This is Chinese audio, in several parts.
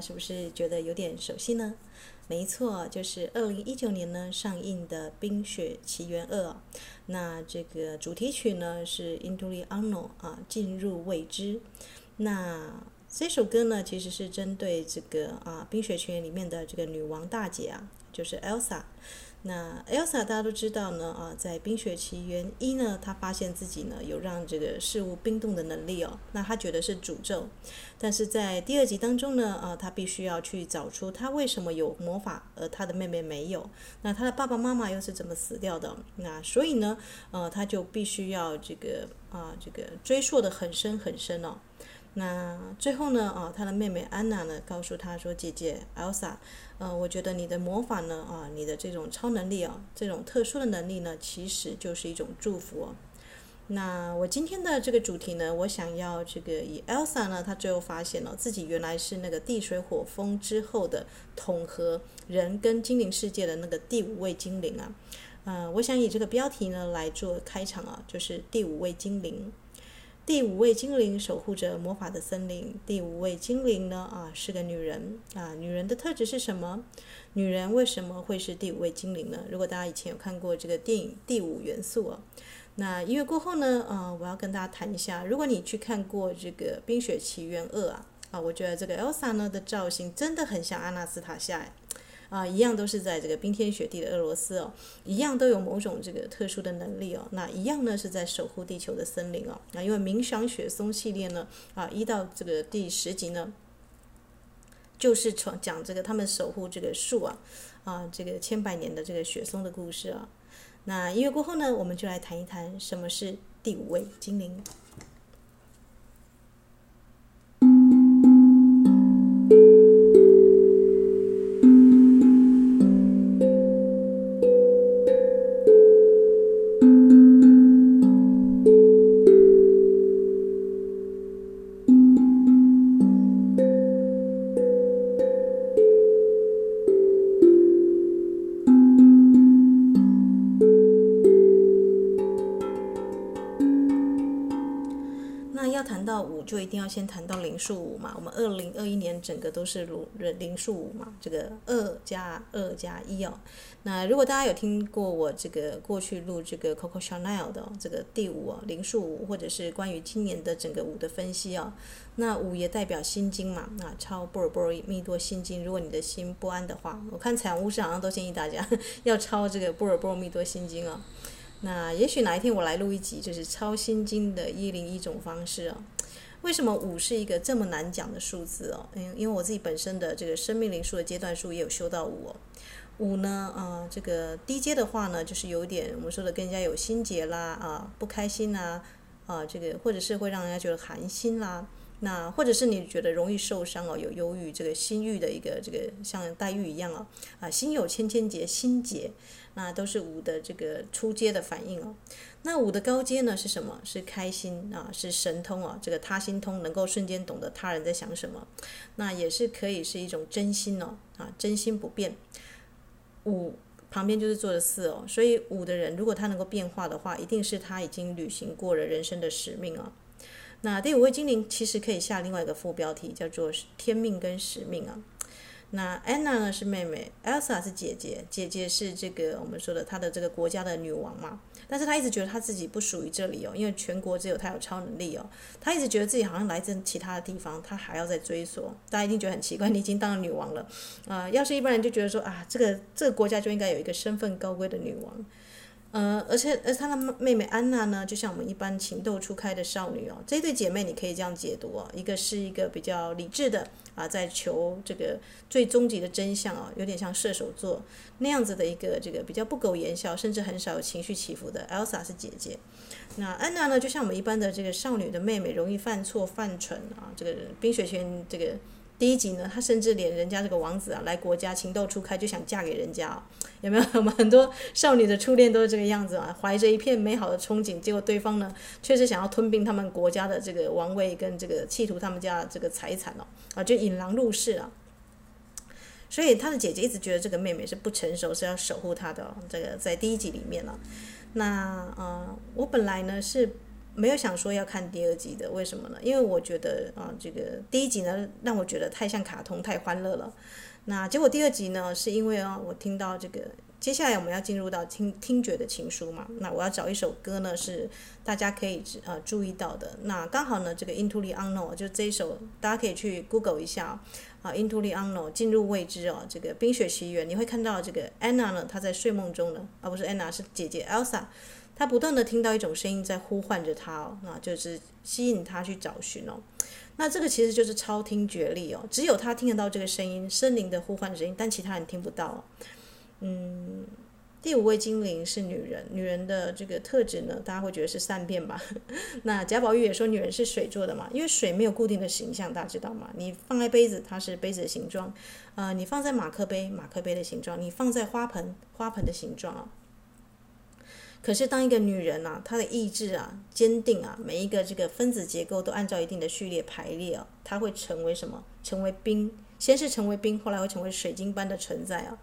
是不是觉得有点熟悉呢？没错，就是二零一九年呢上映的《冰雪奇缘二》。那这个主题曲呢是《Into the Unknown》啊，进入未知。那这首歌呢其实是针对这个啊《冰雪奇缘》里面的这个女王大姐啊，就是 Elsa。那 Elsa 大家都知道呢，啊，在《冰雪奇缘一》呢，她发现自己呢有让这个事物冰冻的能力哦，那她觉得是诅咒。但是在第二集当中呢，啊，她必须要去找出她为什么有魔法，而她的妹妹没有。那她的爸爸妈妈又是怎么死掉的？那所以呢，呃，她就必须要这个啊，这个追溯的很深很深哦。那最后呢，啊，她的妹妹安娜呢，告诉她说：“姐姐，Elsa。”呃，我觉得你的魔法呢，啊，你的这种超能力啊，这种特殊的能力呢，其实就是一种祝福哦。那我今天的这个主题呢，我想要这个以 Elsa 呢，她最后发现了自己原来是那个地水火风之后的统合人跟精灵世界的那个第五位精灵啊。呃，我想以这个标题呢来做开场啊，就是第五位精灵。第五位精灵守护着魔法的森林。第五位精灵呢？啊，是个女人啊。女人的特质是什么？女人为什么会是第五位精灵呢？如果大家以前有看过这个电影《第五元素》啊，那音乐过后呢？啊，我要跟大家谈一下。如果你去看过这个《冰雪奇缘二》啊，啊，我觉得这个 Elsa 呢的造型真的很像阿纳斯塔夏。啊，一样都是在这个冰天雪地的俄罗斯哦，一样都有某种这个特殊的能力哦。那一样呢是在守护地球的森林哦。那因为《冥想雪松》系列呢，啊，一到这个第十集呢，就是从讲这个他们守护这个树啊，啊，这个千百年的这个雪松的故事啊。那音乐过后呢，我们就来谈一谈什么是第五位精灵。先谈到灵数五嘛，我们二零二一年整个都是如灵数五嘛，这个二加二加一哦。那如果大家有听过我这个过去录这个 Coco Chanel 的这个第五哦，灵数五，或者是关于今年的整个五的分析哦，那五也代表心经嘛，那抄波尔波尔密多心经。如果你的心不安的话，我看彩虹巫师好像都建议大家 要抄这个波尔波尔密多心经哦。那也许哪一天我来录一集，就是抄心经的一零一种方式哦。为什么五是一个这么难讲的数字哦？因因为我自己本身的这个生命灵数的阶段数也有修到五哦。五呢，啊、呃，这个低阶的话呢，就是有点我们说的更加有心结啦，啊，不开心呐，啊，这个或者是会让人家觉得寒心啦。那或者是你觉得容易受伤哦，有忧郁，这个心郁的一个这个像黛玉一样哦，啊，心有千千结，心结，那都是五的这个初阶的反应哦。那五的高阶呢是什么？是开心啊，是神通啊，这个他心通，能够瞬间懂得他人在想什么。那也是可以是一种真心哦，啊，真心不变。五旁边就是坐着四哦，所以五的人如果他能够变化的话，一定是他已经履行过了人生的使命啊。那第五位精灵其实可以下另外一个副标题，叫做天命跟使命啊。那安娜呢是妹妹，Elsa 是姐姐，姐姐是这个我们说的她的这个国家的女王嘛。但是她一直觉得她自己不属于这里哦，因为全国只有她有超能力哦。她一直觉得自己好像来自其他的地方，她还要再追索。大家一定觉得很奇怪，你已经当了女王了啊，要是一般人就觉得说啊，这个这个国家就应该有一个身份高贵的女王。呃，而且而她的妹妹安娜呢，就像我们一般情窦初开的少女哦。这对姐妹你可以这样解读哦，一个是一个比较理智的啊，在求这个最终极的真相啊，有点像射手座那样子的一个这个比较不苟言笑，甚至很少有情绪起伏的。Elsa 是姐姐，那安娜呢，就像我们一般的这个少女的妹妹，容易犯错犯蠢啊。这个冰雪奇缘这个。第一集呢，他甚至连人家这个王子啊来国家情窦初开就想嫁给人家哦，有没有？我们很多少女的初恋都是这个样子啊，怀着一片美好的憧憬，结果对方呢确实想要吞并他们国家的这个王位跟这个企图他们家这个财产哦，啊就引狼入室了。所以他的姐姐一直觉得这个妹妹是不成熟，是要守护她的哦。这个在第一集里面呢，那呃我本来呢是。没有想说要看第二集的，为什么呢？因为我觉得啊，这个第一集呢让我觉得太像卡通，太欢乐了。那结果第二集呢，是因为啊，我听到这个，接下来我们要进入到听听觉的情书嘛。那我要找一首歌呢，是大家可以呃注意到的。那刚好呢，这个 Into the Unknown 就这一首，大家可以去 Google 一下啊，Into the Unknown 进入未知哦，这个冰雪奇缘，你会看到这个 Anna 呢，她在睡梦中呢，而、啊、不是 Anna 是姐姐 Elsa。他不断地听到一种声音在呼唤着他哦，那就是吸引他去找寻哦。那这个其实就是超听觉力哦，只有他听得到这个声音，森林的呼唤声音，但其他人听不到。嗯，第五位精灵是女人，女人的这个特质呢，大家会觉得是善变吧？那贾宝玉也说女人是水做的嘛，因为水没有固定的形象，大家知道吗？你放在杯子，它是杯子的形状；呃，你放在马克杯，马克杯的形状；你放在花盆，花盆的形状啊。可是，当一个女人啊，她的意志啊坚定啊，每一个这个分子结构都按照一定的序列排列啊，她会成为什么？成为冰，先是成为冰，后来会成为水晶般的存在啊。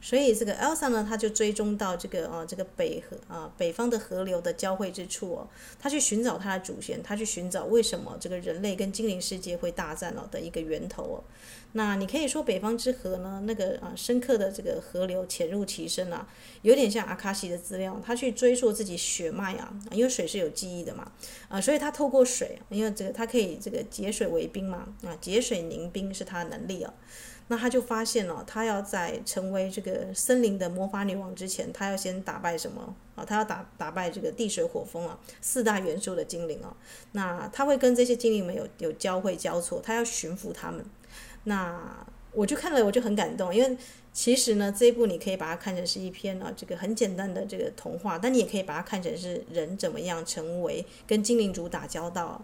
所以这个 Elsa 呢，他就追踪到这个啊，这个北河啊，北方的河流的交汇之处哦，他去寻找他的祖先，他去寻找为什么这个人类跟精灵世界会大战哦的一个源头哦。那你可以说北方之河呢，那个啊深刻的这个河流潜入其身啊，有点像阿卡西的资料，他去追溯自己血脉啊，因为水是有记忆的嘛，啊，所以他透过水，因为这个他可以这个结水为冰嘛，啊，结水凝冰是他的能力啊，那他就发现了，他要在成为这个森林的魔法女王之前，他要先打败什么啊？他要打打败这个地水火风啊四大元素的精灵啊，那他会跟这些精灵们有有交汇交错，他要驯服他们。那我就看了，我就很感动，因为其实呢，这一部你可以把它看成是一篇啊，这个很简单的这个童话，但你也可以把它看成是人怎么样成为跟精灵族打交道。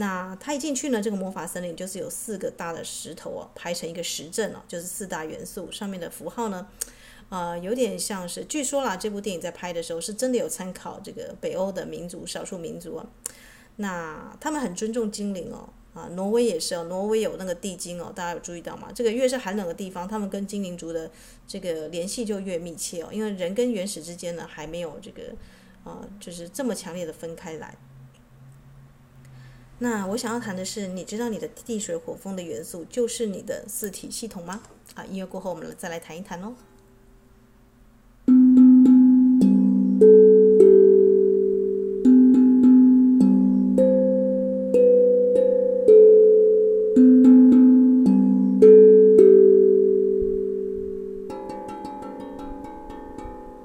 那他一进去呢，这个魔法森林就是有四个大的石头哦，排成一个石阵哦，就是四大元素上面的符号呢，呃，有点像是，据说啦，这部电影在拍的时候是真的有参考这个北欧的民族少数民族啊，那他们很尊重精灵哦。啊，挪威也是哦，挪威有那个地精哦，大家有注意到吗？这个越是寒冷的地方，他们跟精灵族的这个联系就越密切哦，因为人跟原始之间呢还没有这个，啊，就是这么强烈的分开来。那我想要谈的是，你知道你的地水火风的元素就是你的四体系统吗？啊，音乐过后我们再来谈一谈哦。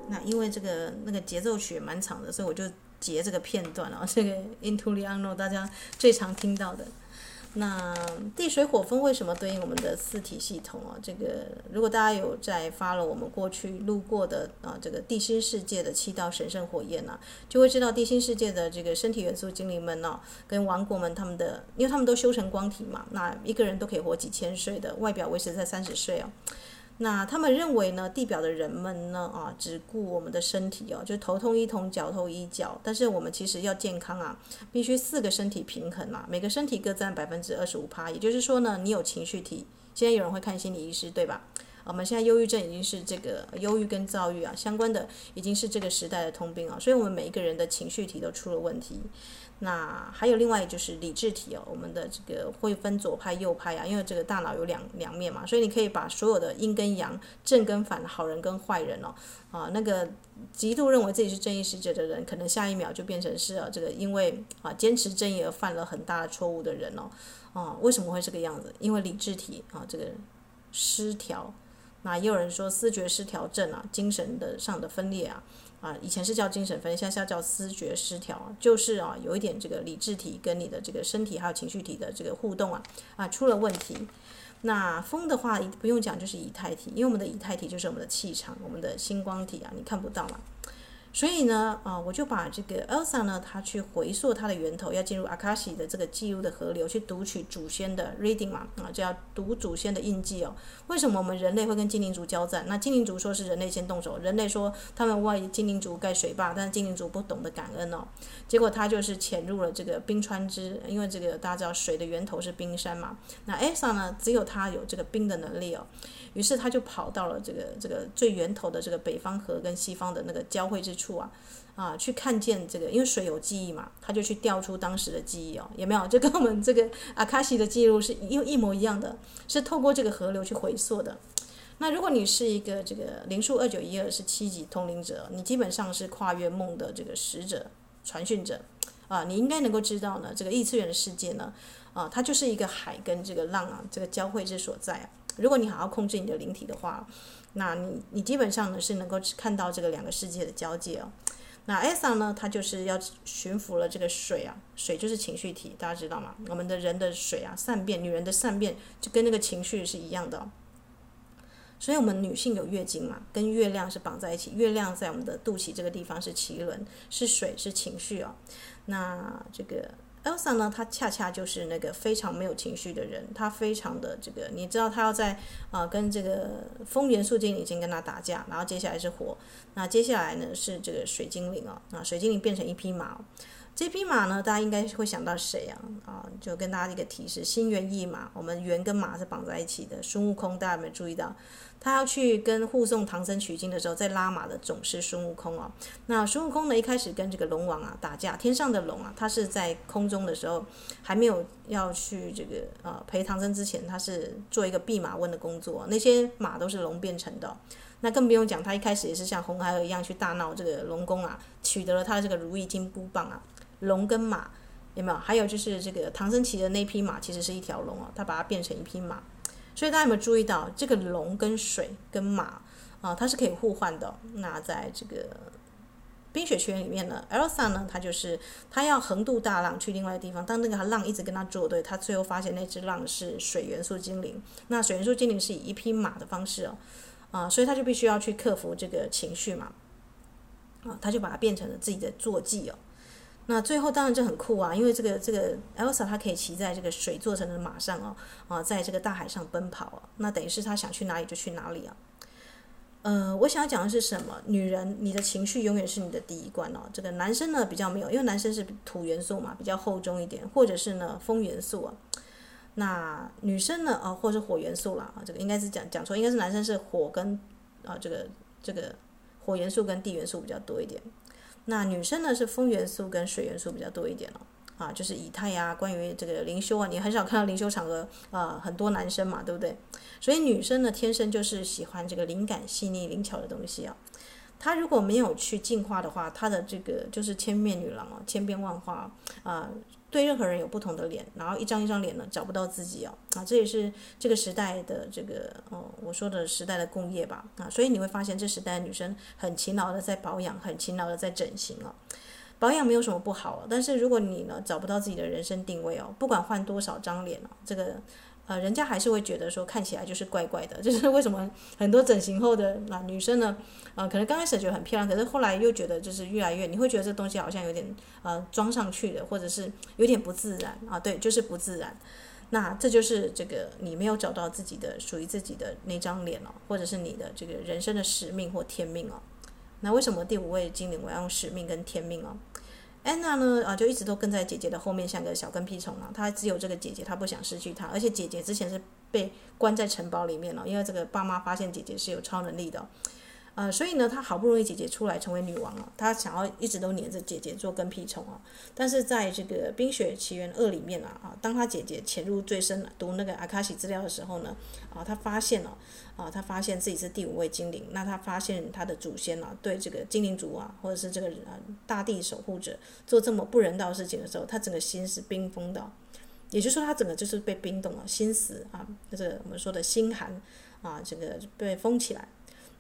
那因为这个那个节奏曲也蛮长的，所以我就截这个片段了。这个 Into the Unknown 大家最常听到的。那地水火风为什么对应我们的四体系统啊？这个如果大家有在发了我们过去路过的啊，这个地心世界的七道神圣火焰啊，就会知道地心世界的这个身体元素精灵们呢、啊，跟王国们他们的，因为他们都修成光体嘛，那一个人都可以活几千岁的，外表维持在三十岁哦。那他们认为呢，地表的人们呢，啊，只顾我们的身体哦，就头痛医头，脚痛医脚。但是我们其实要健康啊，必须四个身体平衡啊，每个身体各占百分之二十五趴。也就是说呢，你有情绪体，现在有人会看心理医师，对吧？我们现在忧郁症已经是这个忧郁跟躁郁啊相关的，已经是这个时代的通病啊。所以我们每一个人的情绪体都出了问题。那还有另外就是理智体哦，我们的这个会分左派右派啊，因为这个大脑有两两面嘛，所以你可以把所有的阴跟阳、正跟反、好人跟坏人哦，啊，那个极度认为自己是正义使者的人，可能下一秒就变成是啊，这个因为啊坚持正义而犯了很大的错误的人哦，啊，为什么会这个样子？因为理智体啊这个失调，那也有人说思觉失调症啊，精神的上的分裂啊。啊，以前是叫精神分裂，现在叫思觉失调，就是啊，有一点这个理智体跟你的这个身体还有情绪体的这个互动啊啊出了问题。那风的话不用讲，就是以太体，因为我们的以太体就是我们的气场，我们的星光体啊，你看不到嘛。所以呢，啊，我就把这个 Elsa 呢，他去回溯它的源头，要进入 Akashi 的这个记录的河流去读取祖先的 reading 嘛，啊，就要读祖先的印记哦。为什么我们人类会跟精灵族交战？那精灵族说是人类先动手，人类说他们为精灵族盖水坝，但是精灵族不懂得感恩哦。结果他就是潜入了这个冰川之，因为这个大家知道水的源头是冰山嘛。那 Elsa 呢，只有他有这个冰的能力哦。于是他就跑到了这个这个最源头的这个北方河跟西方的那个交汇之处处啊，啊，去看见这个，因为水有记忆嘛，他就去调出当时的记忆哦，有没有？就跟我们这个阿卡西的记录是一一模一样的，是透过这个河流去回溯的。那如果你是一个这个灵数二九一二是七级通灵者，你基本上是跨越梦的这个使者传讯者啊，你应该能够知道呢，这个异次元的世界呢，啊，它就是一个海跟这个浪啊，这个交汇之所在啊。如果你好好控制你的灵体的话，那你你基本上呢是能够看到这个两个世界的交界哦。那艾萨呢，他就是要驯服了这个水啊，水就是情绪体，大家知道吗？我们的人的水啊，善变，女人的善变就跟那个情绪是一样的哦。所以我们女性有月经嘛，跟月亮是绑在一起，月亮在我们的肚脐这个地方是脐轮，是水，是情绪哦。那这个。Elsa 呢，她恰恰就是那个非常没有情绪的人，她非常的这个，你知道，她要在啊、跟这个风元素精灵已经跟她打架，然后接下来是火，那接下来呢是这个水精灵啊，啊水精灵变成一匹马，这匹马呢，大家应该会想到谁啊？啊，就跟大家一个提示，心猿意马，我们猿跟马是绑在一起的，孙悟空，大家有没有注意到？他要去跟护送唐僧取经的时候，在拉马的总是孙悟空哦。那孙悟空呢，一开始跟这个龙王啊打架，天上的龙啊，他是在空中的时候还没有要去这个呃陪唐僧之前，他是做一个弼马温的工作，那些马都是龙变成的。那更不用讲，他一开始也是像红孩儿一样去大闹这个龙宫啊，取得了他的这个如意金箍棒啊。龙跟马有没有？还有就是这个唐僧骑的那匹马，其实是一条龙哦，他把它变成一匹马。所以大家有没有注意到，这个龙跟水跟马啊，它是可以互换的。那在这个《冰雪圈》里面呢，Elsa 呢，他就是他要横渡大浪去另外的地方，当那个浪一直跟他作对，他最后发现那只浪是水元素精灵。那水元素精灵是以一匹马的方式哦，啊，所以他就必须要去克服这个情绪嘛，啊，他就把它变成了自己的坐骑哦。那最后当然就很酷啊，因为这个这个 Elsa 她可以骑在这个水做成的马上哦，啊，在这个大海上奔跑啊，那等于是她想去哪里就去哪里啊。呃，我想要讲的是什么？女人，你的情绪永远是你的第一关哦。这个男生呢比较没有，因为男生是土元素嘛，比较厚重一点，或者是呢风元素啊。那女生呢，啊，或是火元素啦啊，这个应该是讲讲错，应该是男生是火跟啊这个这个火元素跟地元素比较多一点。那女生呢是风元素跟水元素比较多一点哦，啊，就是以太呀、关于这个灵修啊，你很少看到灵修场合啊，很多男生嘛，对不对？所以女生呢天生就是喜欢这个灵感细腻、灵巧的东西啊。她如果没有去进化的话，她的这个就是千面女郎哦，千变万化啊。对任何人有不同的脸，然后一张一张脸呢找不到自己哦，啊，这也是这个时代的这个哦，我说的时代的工业吧，啊，所以你会发现这时代的女生很勤劳的在保养，很勤劳的在整形哦，保养没有什么不好，但是如果你呢找不到自己的人生定位哦，不管换多少张脸哦，这个。呃，人家还是会觉得说看起来就是怪怪的，就是为什么很多整形后的啊女生呢，啊可能刚开始觉得很漂亮，可是后来又觉得就是越来越，你会觉得这东西好像有点呃装上去的，或者是有点不自然啊，对，就是不自然。那这就是这个你没有找到自己的属于自己的那张脸哦，或者是你的这个人生的使命或天命哦。那为什么第五位精灵我要用使命跟天命哦？安娜呢？啊，就一直都跟在姐姐的后面，像个小跟屁虫啊。她只有这个姐姐，她不想失去她。而且姐姐之前是被关在城堡里面了，因为这个爸妈发现姐姐是有超能力的。呃，所以呢，他好不容易姐姐出来成为女王了，他想要一直都黏着姐姐做跟屁虫啊。但是在这个《冰雪奇缘二》里面啊，啊，当他姐姐潜入最深读那个阿卡西资料的时候呢，啊，他发现了，啊，他发现自己是第五位精灵。那他发现他的祖先啊，对这个精灵族啊，或者是这个呃大地守护者做这么不人道的事情的时候，他整个心是冰封的，也就是说，他整个就是被冰冻了，心死啊，就是我们说的心寒啊，这个被封起来。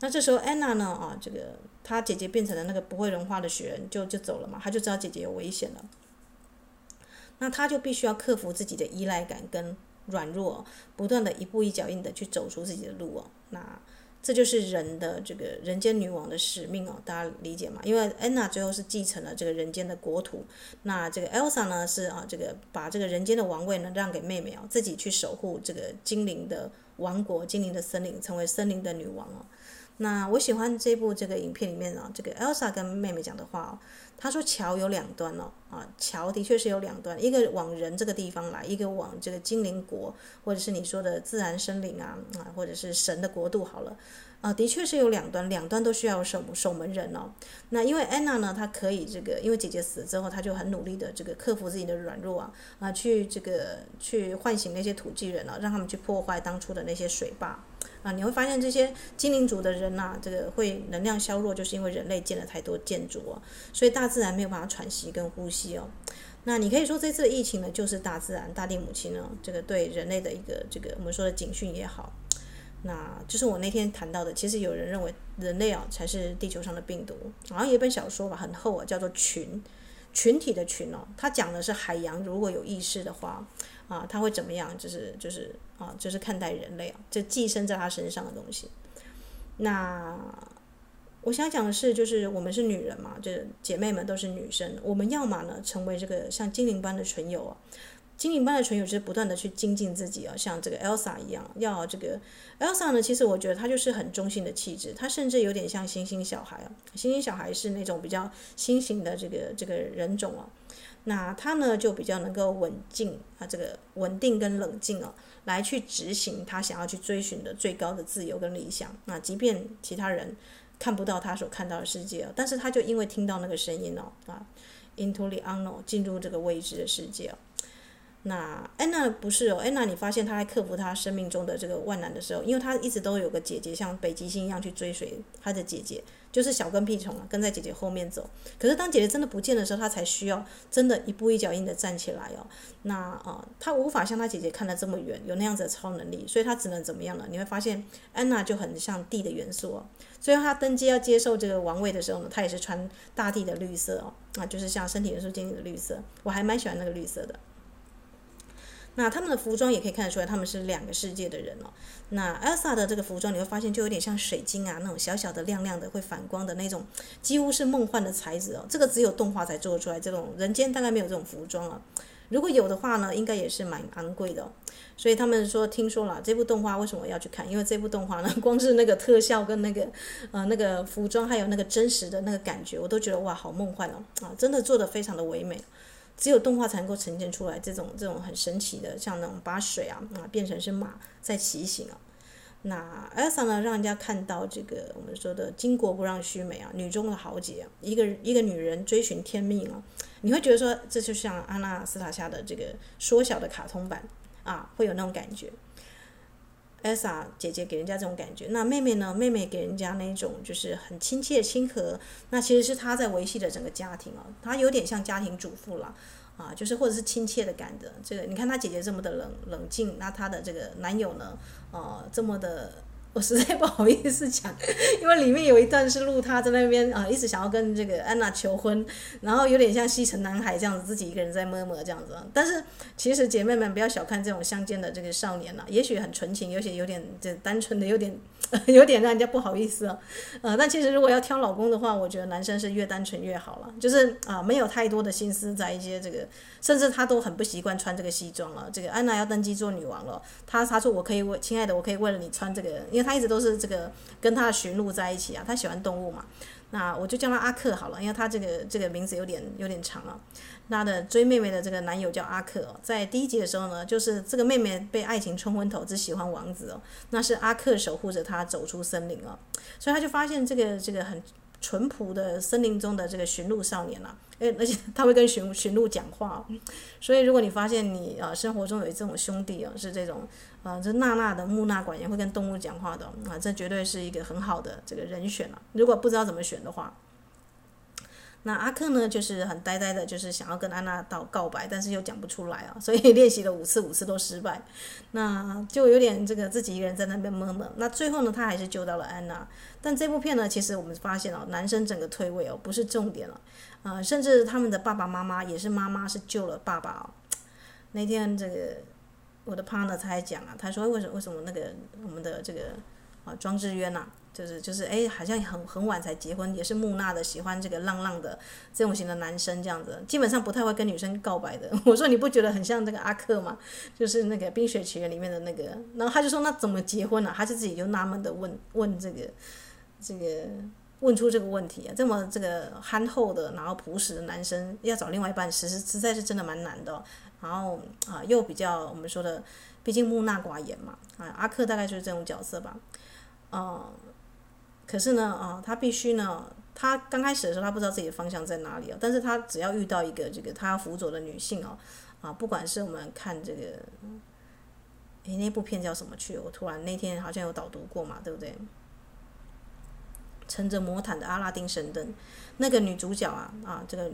那这时候安娜呢啊，这个她姐姐变成了那个不会融化的雪人，就就走了嘛，她就知道姐姐有危险了。那她就必须要克服自己的依赖感跟软弱，不断的一步一脚印的去走出自己的路哦。那这就是人的这个人间女王的使命哦，大家理解吗？因为安娜最后是继承了这个人间的国土，那这个 Elsa 呢是啊，这个把这个人间的王位呢让给妹妹哦，自己去守护这个精灵的王国、精灵的森林，成为森林的女王哦。那我喜欢这部这个影片里面啊，这个 Elsa 跟妹妹讲的话哦，她说桥有两端哦，啊，桥的确是有两端，一个往人这个地方来，一个往这个精灵国，或者是你说的自然森林啊，啊，或者是神的国度好了，啊，的确是有两端，两端都需要守守门人哦。那因为安娜呢，她可以这个，因为姐姐死之后，她就很努力的这个克服自己的软弱啊，啊，去这个去唤醒那些土巨人啊，让他们去破坏当初的那些水坝。啊，你会发现这些精灵族的人呐、这个会能量削弱，就是因为人类建了太多建筑哦，所以大自然没有办法喘息跟呼吸哦。那你可以说这次的疫情呢，就是大自然、大地母亲呢，这个对人类的一个这个我们说的警讯也好，那就是我那天谈到的。其实有人认为人类啊才是地球上的病毒，好像有一本小说吧，很厚啊，叫做《群》，群体的群哦，它讲的是海洋如果有意识的话。啊，他会怎么样？就是就是啊，就是看待人类啊，就寄生在他身上的东西。那我想讲的是，就是我们是女人嘛，就是姐妹们都是女生，我们要么呢成为这个像精灵般的存有啊，精灵般的存有就是不断的去精进自己啊，像这个 Elsa 一样，要这个 Elsa 呢，其实我觉得她就是很中性的气质，她甚至有点像星星小孩啊，星星小孩是那种比较新型的这个这个人种啊。那他呢，就比较能够稳静啊，这个稳定跟冷静啊，来去执行他想要去追寻的最高的自由跟理想。那即便其他人看不到他所看到的世界，但是他就因为听到那个声音哦，啊，into the unknown，进入这个未知的世界。那安娜不是哦，安娜你发现她在克服她生命中的这个万难的时候，因为她一直都有个姐姐，像北极星一样去追随她的姐姐。就是小跟屁虫啊，跟在姐姐后面走。可是当姐姐真的不见的时候，她才需要真的一步一脚印的站起来哦。那啊，她无法像她姐姐看得这么远，有那样子的超能力，所以她只能怎么样呢？你会发现安娜就很像地的元素哦。所以她登基要接受这个王位的时候呢，她也是穿大地的绿色哦，啊，就是像身体元素经历的绿色，我还蛮喜欢那个绿色的。那他们的服装也可以看得出来，他们是两个世界的人哦。那 Elsa 的这个服装，你会发现就有点像水晶啊，那种小小的、亮亮的、会反光的那种，几乎是梦幻的材质哦。这个只有动画才做出来，这种人间大概没有这种服装啊。如果有的话呢，应该也是蛮昂贵的哦。所以他们说，听说了这部动画为什么要去看？因为这部动画呢，光是那个特效跟那个呃那个服装，还有那个真实的那个感觉，我都觉得哇，好梦幻哦啊，真的做得非常的唯美。只有动画才能够呈现出来这种这种很神奇的，像那种把水啊啊变成是马在骑行啊。那 Elsa 呢，让人家看到这个我们说的巾帼不让须眉啊，女中的豪杰啊，一个一个女人追寻天命啊，你会觉得说这就像阿纳斯塔夏的这个缩小的卡通版啊，会有那种感觉。艾莎姐姐给人家这种感觉，那妹妹呢？妹妹给人家那种就是很亲切亲和，那其实是她在维系着整个家庭哦，她有点像家庭主妇了啊，就是或者是亲切的感的。这个你看她姐姐这么的冷冷静，那她的这个男友呢，呃，这么的。我实在 不好意思讲，因为里面有一段是录他在那边啊，一直想要跟这个安娜求婚，然后有点像西城男孩这样子，自己一个人在摸摸这样子。但是其实姐妹们不要小看这种乡间的这个少年了，也许很纯情，有些有点这单纯的，有点 有点让人家不好意思啊。呃，但其实如果要挑老公的话，我觉得男生是越单纯越好了，就是啊，没有太多的心思在一些这个，甚至他都很不习惯穿这个西装了。这个安娜要登基做女王了，他他说我可以为亲爱的，我可以为了你穿这个，因为。他一直都是这个跟他的驯鹿在一起啊，他喜欢动物嘛，那我就叫他阿克好了，因为他这个这个名字有点有点长啊。他的追妹妹的这个男友叫阿克哦，在第一集的时候呢，就是这个妹妹被爱情冲昏头，只喜欢王子哦，那是阿克守护着她走出森林哦，所以他就发现这个这个很。淳朴的森林中的这个驯鹿少年啊，诶，而且他会跟驯驯鹿讲话，所以如果你发现你啊生活中有这种兄弟啊，是这种啊这娜娜的木纳管也会跟动物讲话的啊，这绝对是一个很好的这个人选了。如果不知道怎么选的话，那阿克呢，就是很呆呆的，就是想要跟安娜道告白，但是又讲不出来啊，所以 练习了五次，五次都失败，那就有点这个自己一个人在那边闷闷。那最后呢，他还是救到了安娜。但这部片呢，其实我们发现哦，男生整个退位哦，不是重点了，啊、甚至他们的爸爸妈妈也是妈妈是救了爸爸。那天这个我的 partner 他还讲啊，他说为什么为什么那个我们的这个啊庄智渊呐？就是就是哎，好像很很晚才结婚，也是木讷的，喜欢这个浪浪的这种型的男生这样子，基本上不太会跟女生告白的。我说你不觉得很像这个阿克吗？就是那个《冰雪奇缘》里面的那个。然后他就说那怎么结婚呢、他就自己就纳闷的问问这个这个问出这个问题啊，这么这个憨厚的，然后朴实的男生要找另外一半，实实实在是真的蛮难的、然后啊，又比较我们说的，毕竟木讷寡言嘛。啊，阿克大概就是这种角色吧。嗯。可是呢，啊，他必须呢，他刚开始的时候，他不知道自己的方向在哪里啊。但是他只要遇到一个这个他辅佐的女性哦，啊，不管是我们看这个，诶，那部片叫什么去？我突然那天好像有导读过嘛，对不对？乘着魔毯的阿拉丁神灯，那个女主角啊，啊，这个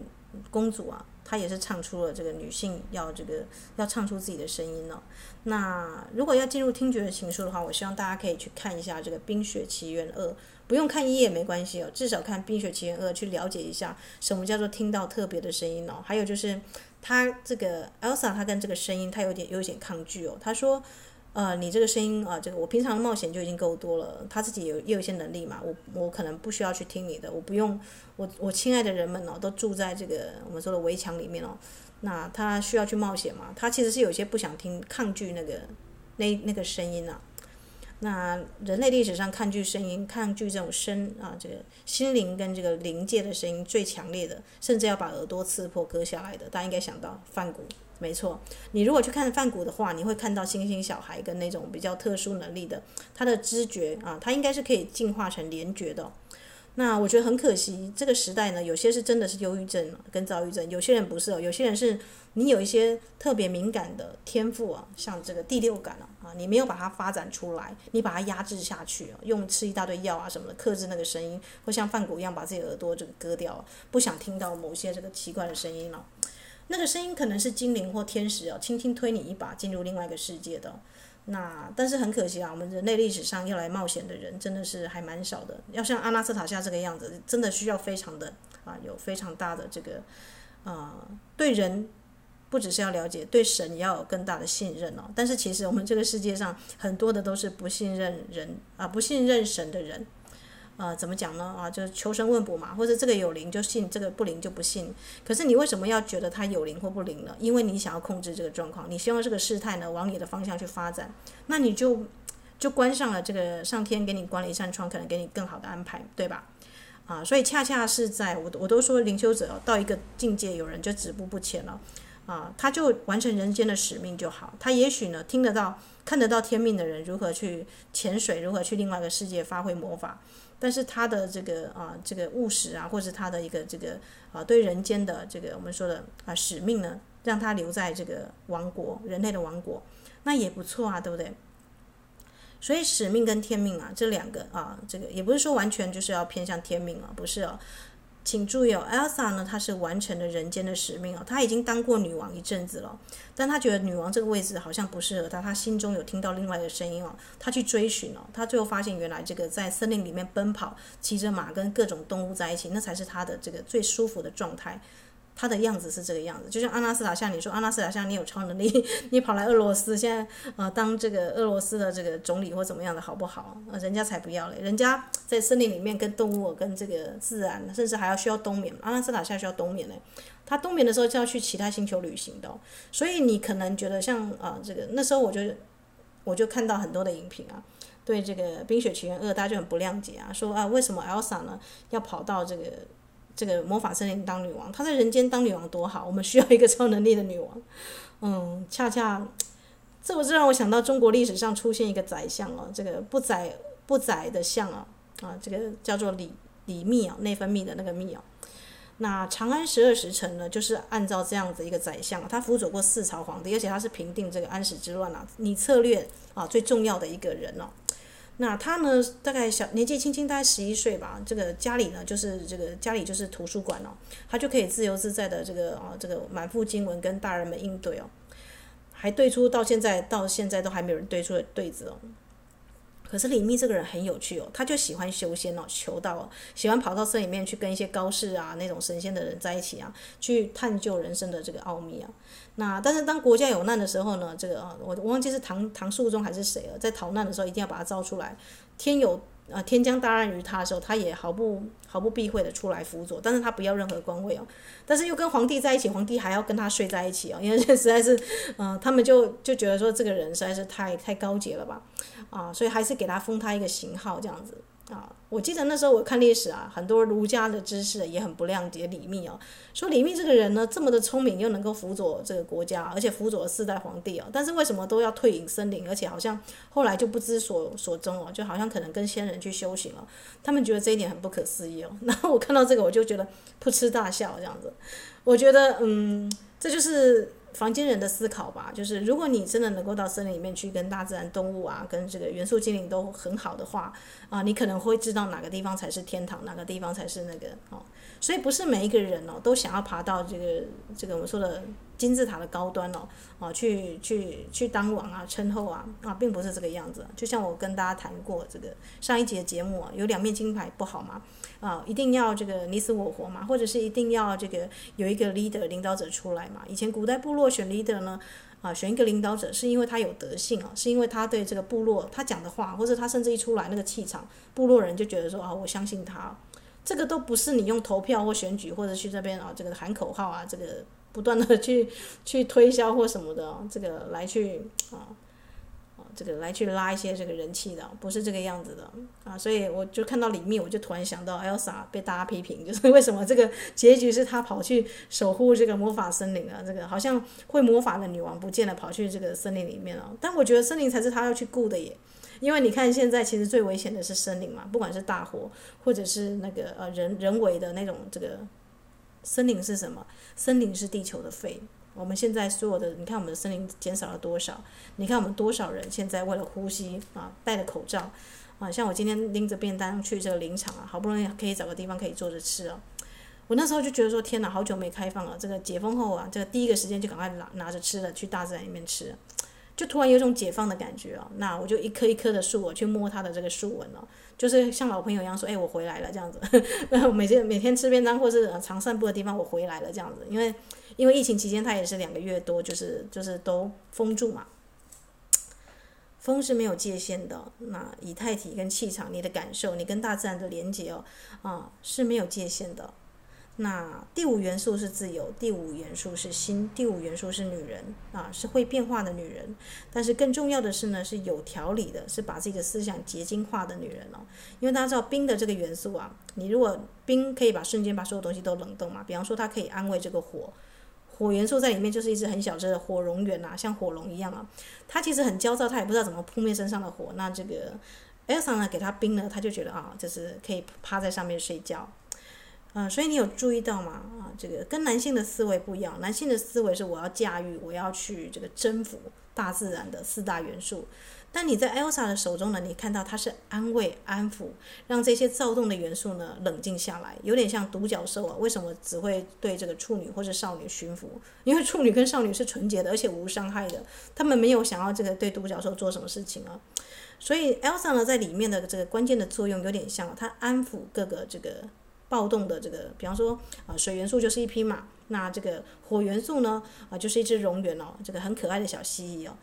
公主啊。她也是唱出了这个女性要这个要唱出自己的声音了。那如果要进入听觉的情书的话，我希望大家可以去看一下这个《冰雪奇缘二》，不用看一页没关系哦，至少看《冰雪奇缘二》去了解一下什么叫做听到特别的声音哦。还有就是，她这个 Elsa 她跟这个声音她有点有点抗拒哦，她说。呃，你这个声音啊，这个我平常冒险就已经够多了。他自己有也有一些能力嘛，我我可能不需要去听你的，我不用，我我亲爱的人们哦，都住在这个我们说的围墙里面哦，那他需要去冒险嘛？他其实是有些不想听，抗拒那个那那个声音啊。那人类历史上抗拒声音、抗拒这种声啊，这个心灵跟这个灵界的声音最强烈的，甚至要把耳朵刺破割下来的，大家应该想到梵谷。没错，你如果去看梵谷的话，你会看到星星小孩跟那种比较特殊能力的，他的知觉啊，他应该是可以进化成联觉的。那我觉得很可惜，这个时代呢，有些是真的是忧郁症跟躁郁症，有些人不是哦，有些人是你有一些特别敏感的天赋啊，像这个第六感啊，你没有把它发展出来，你把它压制下去，用吃一大堆药啊什么的克制那个声音，或像梵谷一样把自己耳朵这个割掉，不想听到某些这个奇怪的声音了。那个声音可能是精灵或天使哦，轻轻推你一把进入另外一个世界的。那但是很可惜啊，我们人类历史上要来冒险的人真的是还蛮少的。要像阿纳斯塔夏这个样子，真的需要非常的啊，有非常大的这个啊，对人不只是要了解，对神也要有更大的信任哦。但是其实我们这个世界上很多的都是不信任人啊，不信任神的人。呃，怎么讲呢？啊，就是求神问卜嘛，或者这个有灵就信，这个不灵就不信。可是你为什么要觉得它有灵或不灵呢？因为你想要控制这个状况，你希望这个事态呢往你的方向去发展，那你就就关上了这个上天给你关了一扇窗，可能给你更好的安排，对吧？啊，所以恰恰是在我我都说灵修者到一个境界，有人就止步不前了，啊，他就完成人间的使命就好。他也许呢听得到、看得到天命的人如何去潜水，如何去另外一个世界发挥魔法。但是他的这个啊，这个务实啊，或者他的一个这个啊，对人间的这个我们说的啊使命呢，让他留在这个王国，人类的王国，那也不错啊，对不对？所以使命跟天命啊，这两个啊，这个也不是说完全就是要偏向天命啊，不是哦。请注意哦，Elsa 呢，她是完成了人间的使命哦，她已经当过女王一阵子了，但她觉得女王这个位置好像不适合她，她心中有听到另外一个声音哦，她去追寻哦，她最后发现原来这个在森林里面奔跑，骑着马跟各种动物在一起，那才是她的这个最舒服的状态。他的样子是这个样子，就像阿纳斯塔夏，你说阿纳斯塔夏，你有超能力，你跑来俄罗斯，现在呃当这个俄罗斯的这个总理或怎么样的好不好？呃，人家才不要嘞，人家在森林里面跟动物、跟这个自然，甚至还要需要冬眠。阿纳斯塔夏需要冬眠嘞，他冬眠的时候就要去其他星球旅行的，所以你可能觉得像啊、呃、这个那时候我就我就看到很多的影评啊，对这个《冰雪奇缘二》大家就很不谅解啊，说啊为什么 Elsa 呢要跑到这个？这个魔法森林当女王，她在人间当女王多好，我们需要一个超能力的女王。嗯，恰恰，这不是让我想到中国历史上出现一个宰相哦，这个不宰不宰的相啊，啊，这个叫做李李密啊，内分泌的那个密啊。那长安十二时辰呢，就是按照这样子一个宰相，他辅佐过四朝皇帝，而且他是平定这个安史之乱啊，你策略啊最重要的一个人哦。那他呢，大概小年纪轻轻，大概十一岁吧。这个家里呢，就是这个家里就是图书馆哦，他就可以自由自在的这个啊，这个满腹经文跟大人们应对哦，还对出到现在到现在都还没有人对出的对子哦。可是李密这个人很有趣哦，他就喜欢修仙哦，求道哦，喜欢跑到山里面去跟一些高士啊那种神仙的人在一起啊，去探究人生的这个奥秘啊。那但是当国家有难的时候呢，这个啊，我我忘记是唐唐肃宗还是谁了，在逃难的时候一定要把他招出来，天有。啊，天将大任于他的时候，他也毫不毫不避讳的出来辅佐，但是他不要任何官位哦，但是又跟皇帝在一起，皇帝还要跟他睡在一起哦，因为这实在是，嗯、他们就就觉得说这个人实在是太太高洁了吧，啊，所以还是给他封他一个型号这样子。啊，我记得那时候我看历史啊，很多儒家的知识也很不谅解李密哦，说李密这个人呢，这么的聪明，又能够辅佐这个国家，而且辅佐四代皇帝哦，但是为什么都要退隐森林，而且好像后来就不知所所踪哦，就好像可能跟仙人去修行了，他们觉得这一点很不可思议哦。然后我看到这个，我就觉得噗嗤大笑这样子，我觉得嗯，这就是。房间人的思考吧，就是如果你真的能够到森林里面去，跟大自然动物啊，跟这个元素精灵都很好的话，啊，你可能会知道哪个地方才是天堂，哪个地方才是那个哦。所以不是每一个人哦都想要爬到这个这个我们说的金字塔的高端哦，啊，去去去当王啊，称后啊，啊，并不是这个样子。就像我跟大家谈过这个上一集的节目啊，有两面金牌不好吗？啊，一定要这个你死我活嘛，或者是一定要这个有一个 leader 领导者出来嘛。以前古代部落选 leader 呢，啊，选一个领导者是因为他有德性啊，是因为他对这个部落他讲的话，或者他甚至一出来那个气场，部落人就觉得说啊，我相信他。这个都不是你用投票或选举或者去这边啊，这个喊口号啊，这个不断的 去去推销或什么的，这个来去啊。这个来去拉一些这个人气的，不是这个样子的啊，所以我就看到里面，我就突然想到 Elsa 被大家批评，就是为什么这个结局是他跑去守护这个魔法森林啊？这个好像会魔法的女王不见了，跑去这个森林里面了。但我觉得森林才是他要去顾的耶，因为你看现在其实最危险的是森林嘛，不管是大火或者是那个呃人人为的那种这个森林是什么？森林是地球的肺。我们现在所有的，你看我们的森林减少了多少？你看我们多少人现在为了呼吸啊，戴着口罩啊，像我今天拎着便当去这个林场啊，好不容易可以找个地方可以坐着吃啊。我那时候就觉得说，天哪，好久没开放了，这个解封后啊，这个第一个时间就赶快拿拿着吃的去大自然里面吃，就突然有种解放的感觉啊。那我就一棵一棵的树，我去摸它的这个树纹哦，就是像老朋友一样说，哎，我回来了这样子。然后每天每天吃便当或是常散步的地方，我回来了这样子，因为。因为疫情期间，它也是两个月多，就是就是都封住嘛。风是没有界限的，那以太体跟气场，你的感受，你跟大自然的连接哦，啊是没有界限的。那第五元素是自由，第五元素是心，第五元素是女人啊，是会变化的女人。但是更重要的是呢，是有条理的，是把自己的思想结晶化的女人哦。因为大家知道冰的这个元素啊，你如果冰可以把瞬间把所有东西都冷冻嘛，比方说它可以安慰这个火。火元素在里面就是一只很小只的火龙元啊，像火龙一样啊。它其实很焦躁，它也不知道怎么扑灭身上的火。那这个艾莎呢，给它冰呢，他就觉得啊，就是可以趴在上面睡觉。嗯、所以你有注意到吗？啊，这个跟男性的思维不一样。男性的思维是我要驾驭，我要去这个征服大自然的四大元素。但你在 Elsa 的手中呢，你看到它是安慰、安抚，让这些躁动的元素呢冷静下来，有点像独角兽啊。为什么只会对这个处女或者少女驯服？因为处女跟少女是纯洁的，而且无伤害的，他们没有想要这个对独角兽做什么事情啊。所以 Elsa 呢，在里面的这个关键的作用有点像，它安抚各个这个暴动的这个，比方说啊，水元素就是一匹马，那这个火元素呢啊，就是一只蝾螈哦，这个很可爱的小蜥蜴哦。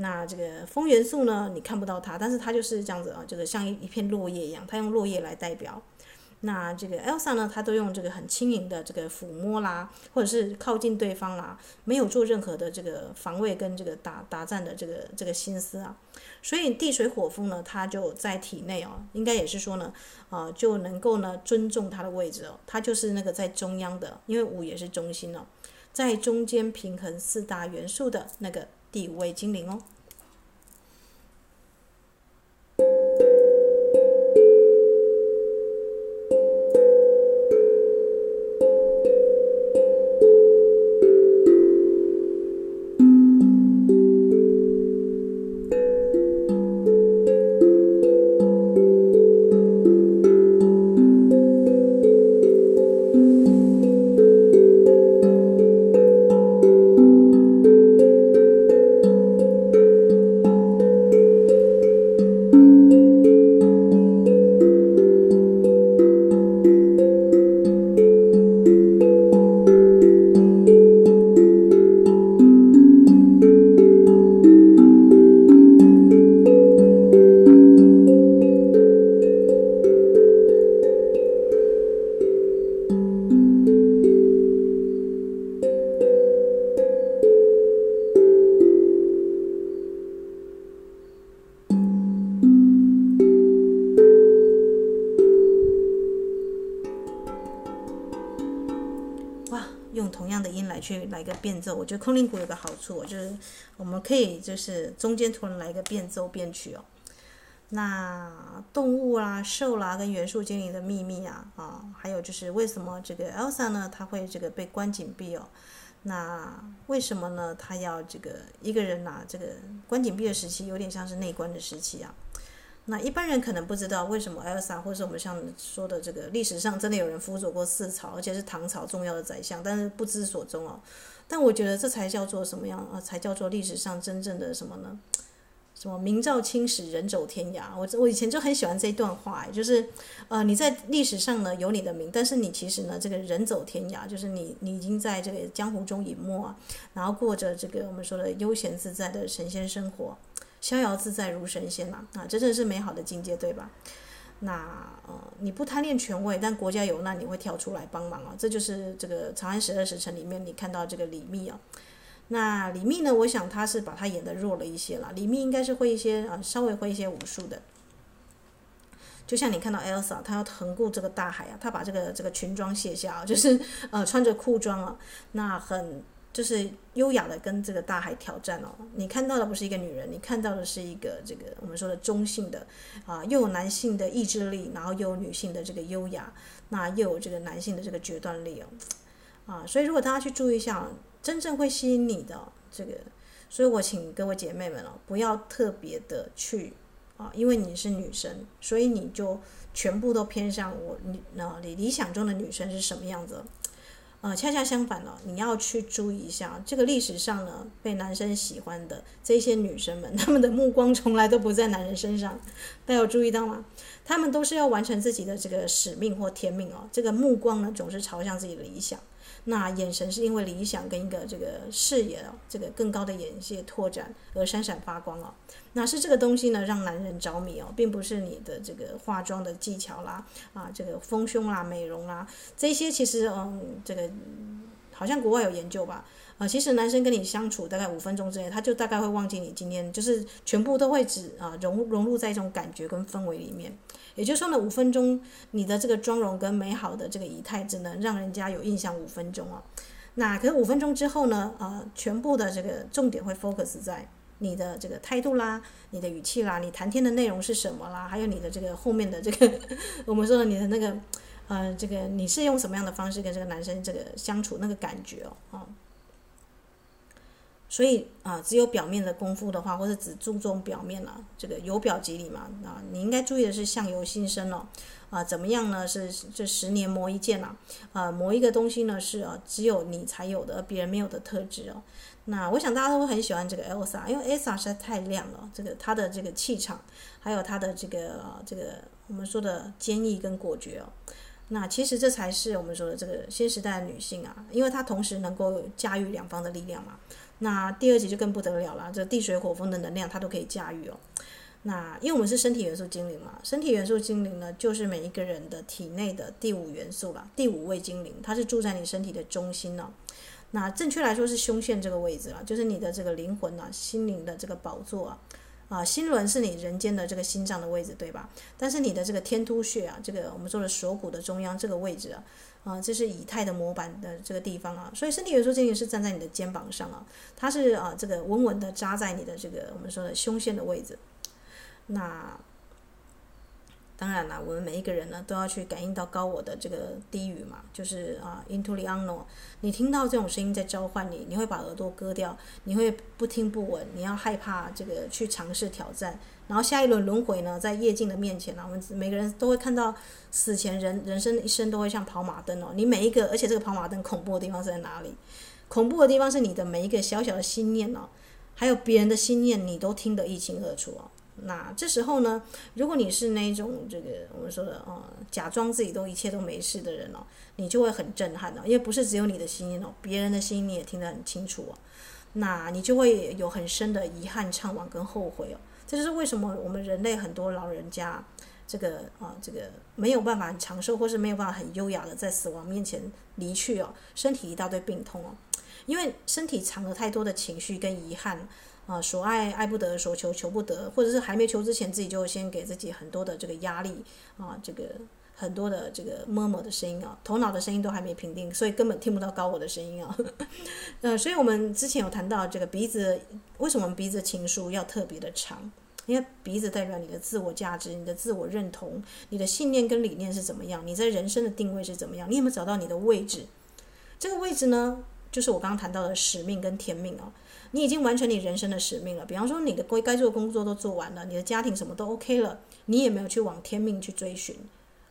那这个风元素呢，你看不到它，但是它就是这样子啊，这个像一一片落叶一样，它用落叶来代表。那这个 Elsa 呢，它都用这个很轻盈的这个抚摸啦，或者是靠近对方啦，没有做任何的这个防卫跟这个打打战的这个这个心思啊。所以地水火风呢，它就在体内哦，应该也是说呢，啊就能够呢尊重它的位置哦，它就是那个在中央的，因为五也是中心哦，在中间平衡四大元素的那个。第五位精灵哦。去来个变奏。我觉得空灵鼓有个好处，就是我们可以就是中间突然来个变奏变曲哦。那动物啦、兽啦跟元素精灵的秘密啊啊，还有就是为什么这个 Elsa 呢？她会这个被关禁闭哦？那为什么呢？她要这个一个人呐？这个关禁闭的时期有点像是内关的时期啊。那一般人可能不知道为什么 Elsa，或者是我们像说的这个历史上真的有人辅佐过四朝，而且是唐朝重要的宰相，但是不知所踪哦。但我觉得这才叫做什么样啊？才叫做历史上真正的什么呢？什么明照青史，人走天涯。我我以前就很喜欢这一段话，就是，呃，你在历史上呢有你的名，但是你其实呢这个人走天涯，就是你你已经在这个江湖中隐没啊，然后过着这个我们说的悠闲自在的神仙生活，逍遥自在如神仙嘛，啊，真正是美好的境界，对吧？那呃你不贪恋权位，但国家有难你会跳出来帮忙啊，这就是这个《长安十二时辰》里面你看到这个李密啊。那李密呢？我想他是把他演得弱了一些了。李密应该是会一些啊，稍微会一些武术的。就像你看到 Elsa，她要横过这个大海啊，她把这个这个裙装卸下啊，就是呃穿着裤装啊，那很就是优雅的跟这个大海挑战哦。你看到的不是一个女人，你看到的是一个这个我们说的中性的啊，又有男性的意志力，然后又有女性的这个优雅，那又有这个男性的这个决断力哦。啊，所以如果大家去注意一下。真正会吸引你的这个，所以我请各位姐妹们哦，不要特别的去啊，因为你是女生，所以你就全部都偏向我你那你理想中的女生是什么样子？呃，恰恰相反了，你要去注意一下这个历史上呢，被男生喜欢的这些女生们，她们的目光从来都不在男人身上，大家有注意到吗？她们都是要完成自己的这个使命或天命哦，这个目光呢总是朝向自己的理想。那眼神是因为理想跟一个这个视野哦，这个更高的眼界拓展而闪闪发光哦。那是这个东西呢，让男人着迷哦，并不是你的这个化妆的技巧啦，啊，这个丰胸啦、美容啦，这些其实嗯，这个好像国外有研究吧。啊，其实男生跟你相处大概五分钟之内，他就大概会忘记你今天，就是全部都会只啊融融入在一种感觉跟氛围里面。也就是说呢，五分钟你的这个妆容跟美好的这个仪态，只能让人家有印象五分钟哦。那可是五分钟之后呢，啊，全部的这个重点会 focus 在你的这个态度啦，你的语气啦，你谈天的内容是什么啦，还有你的这个后面的这个 我们说的你的那个，呃，这个你是用什么样的方式跟这个男生这个相处那个感觉哦，啊。所以啊，只有表面的功夫的话，或者只注重表面了，这个由表及里嘛啊，你应该注意的是相由心生哦，啊，怎么样呢？是这十年磨一剑呐，啊，磨一个东西呢是啊，只有你才有的，而别人没有的特质哦。那我想大家都会很喜欢这个 Elsa，因为 Elsa 实在太亮了，这个她的这个气场，还有她的这个这个我们说的坚毅跟果决哦。那其实这才是我们说的这个新时代的女性啊，因为她同时能够驾驭两方的力量嘛。那第二集就更不得了了，这地水火风的能量它都可以驾驭哦。那因为我们是身体元素精灵嘛，身体元素精灵呢，就是每一个人的体内的第五元素啦，第五位精灵，它是住在你身体的中心哦。那正确来说是胸腺这个位置啊，就是你的这个灵魂啊，心灵的这个宝座啊。啊，心轮是你人间的这个心脏的位置，对吧？但是你的这个天突穴啊，这个我们说的锁骨的中央这个位置啊，啊，这是以太的模板的这个地方啊，所以身体元素精灵是站在你的肩膀上啊，它是啊，这个稳稳的扎在你的这个我们说的胸腺的位置，那。当然了，我们每一个人呢都要去感应到高我的这个低语嘛，就是啊，into the unknown。你听到这种声音在召唤你，你会把耳朵割掉，你会不听不闻，你要害怕这个去尝试挑战。然后下一轮轮回呢，在夜镜的面前呢，我们每个人都会看到死前人人生一生都会像跑马灯哦。你每一个，而且这个跑马灯恐怖的地方是在哪里？恐怖的地方是你的每一个小小的心念哦，还有别人的心念，你都听得一清二楚哦。那这时候呢，如果你是那种这个我们说的啊、嗯，假装自己都一切都没事的人哦，你就会很震撼哦，因为不是只有你的心音哦，别人的心音你也听得很清楚哦，那你就会有很深的遗憾、怅惘跟后悔哦。这就是为什么我们人类很多老人家这个啊，这个没有办法长寿，或是没有办法很优雅的在死亡面前离去哦，身体一大堆病痛哦，因为身体藏了太多的情绪跟遗憾。啊，所爱爱不得，所求求不得，或者是还没求之前，自己就先给自己很多的这个压力啊，这个很多的这个 murmur 的声音啊，头脑的声音都还没平定，所以根本听不到高我的声音啊。呃，所以我们之前有谈到这个鼻子，为什么鼻子情书要特别的长？因为鼻子代表你的自我价值、你的自我认同、你的信念跟理念是怎么样，你在人生的定位是怎么样，你有没有找到你的位置？这个位置呢，就是我刚刚谈到的使命跟天命哦。你已经完成你人生的使命了，比方说你的该该做的工作都做完了，你的家庭什么都 OK 了，你也没有去往天命去追寻。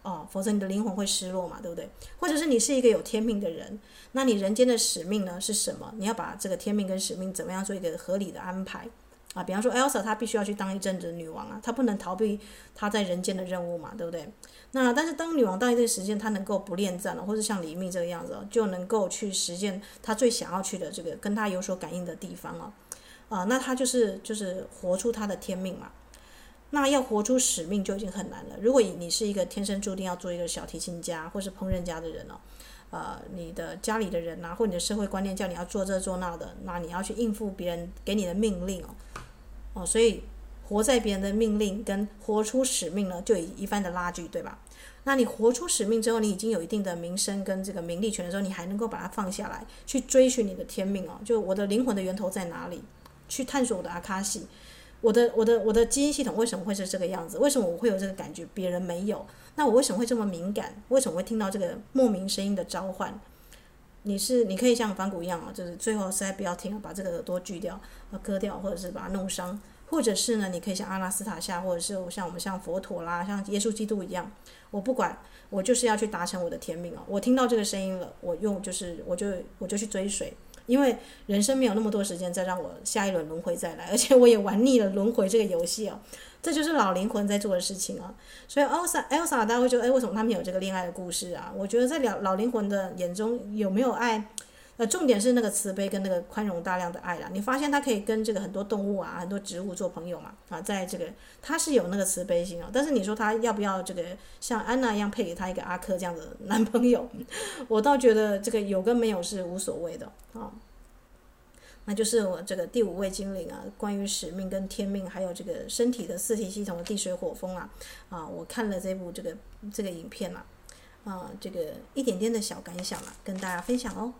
哦，否则你的灵魂会失落嘛，对不对？或者是你是一个有天命的人，那你人间的使命呢是什么？你要把这个天命跟使命怎么样做一个合理的安排啊？比方说，Elsa 她必须要去当一阵子的女王啊，她不能逃避她在人间的任务嘛，对不对？那但是当女王到一定时间，她能够不恋战了，或者像李密这个样子，就能够去实现她最想要去的这个跟她有所感应的地方啊啊，那她就是就是活出她的天命嘛。那要活出使命就已经很难了。如果你是一个天生注定要做一个小提琴家或是烹饪家的人哦，呃，你的家里的人呐，或你的社会观念叫你要做这做那的，那你要去应付别人给你的命令哦，哦，所以活在别人的命令跟活出使命呢，就有一番的拉锯，对吧？那你活出使命之后，你已经有一定的名声跟这个名利权的时候，你还能够把它放下来，去追寻你的天命哦，就我的灵魂的源头在哪里？去探索我的阿卡西。我的我的我的基因系统为什么会是这个样子？为什么我会有这个感觉？别人没有？那我为什么会这么敏感？为什么会听到这个莫名声音的召唤？你是你可以像反骨一样啊，就是最后实在不要听，把这个耳朵锯掉，割掉，或者是把它弄伤，或者是呢，你可以像阿拉斯塔下，或者是像我们像佛陀啦，像耶稣基督一样，我不管，我就是要去达成我的天命啊！我听到这个声音了，我用就是我就我就去追随。因为人生没有那么多时间再让我下一轮轮回再来，而且我也玩腻了轮回这个游戏哦，这就是老灵魂在做的事情啊。所以 Elsa Elsa 大家会觉得，哎，为什么他们有这个恋爱的故事啊？我觉得在老老灵魂的眼中有没有爱？呃，重点是那个慈悲跟那个宽容大量的爱啦。你发现他可以跟这个很多动物啊、很多植物做朋友嘛？啊，在这个他是有那个慈悲心啊。但是你说他要不要这个像安娜一样配给他一个阿珂这样的 男朋友？我倒觉得这个有跟没有是无所谓的啊。那就是我这个第五位精灵啊，关于使命跟天命，还有这个身体的四体系统的地水火风啊啊，我看了这部这个这个影片啊，啊，这个一点点的小感想啊，跟大家分享哦。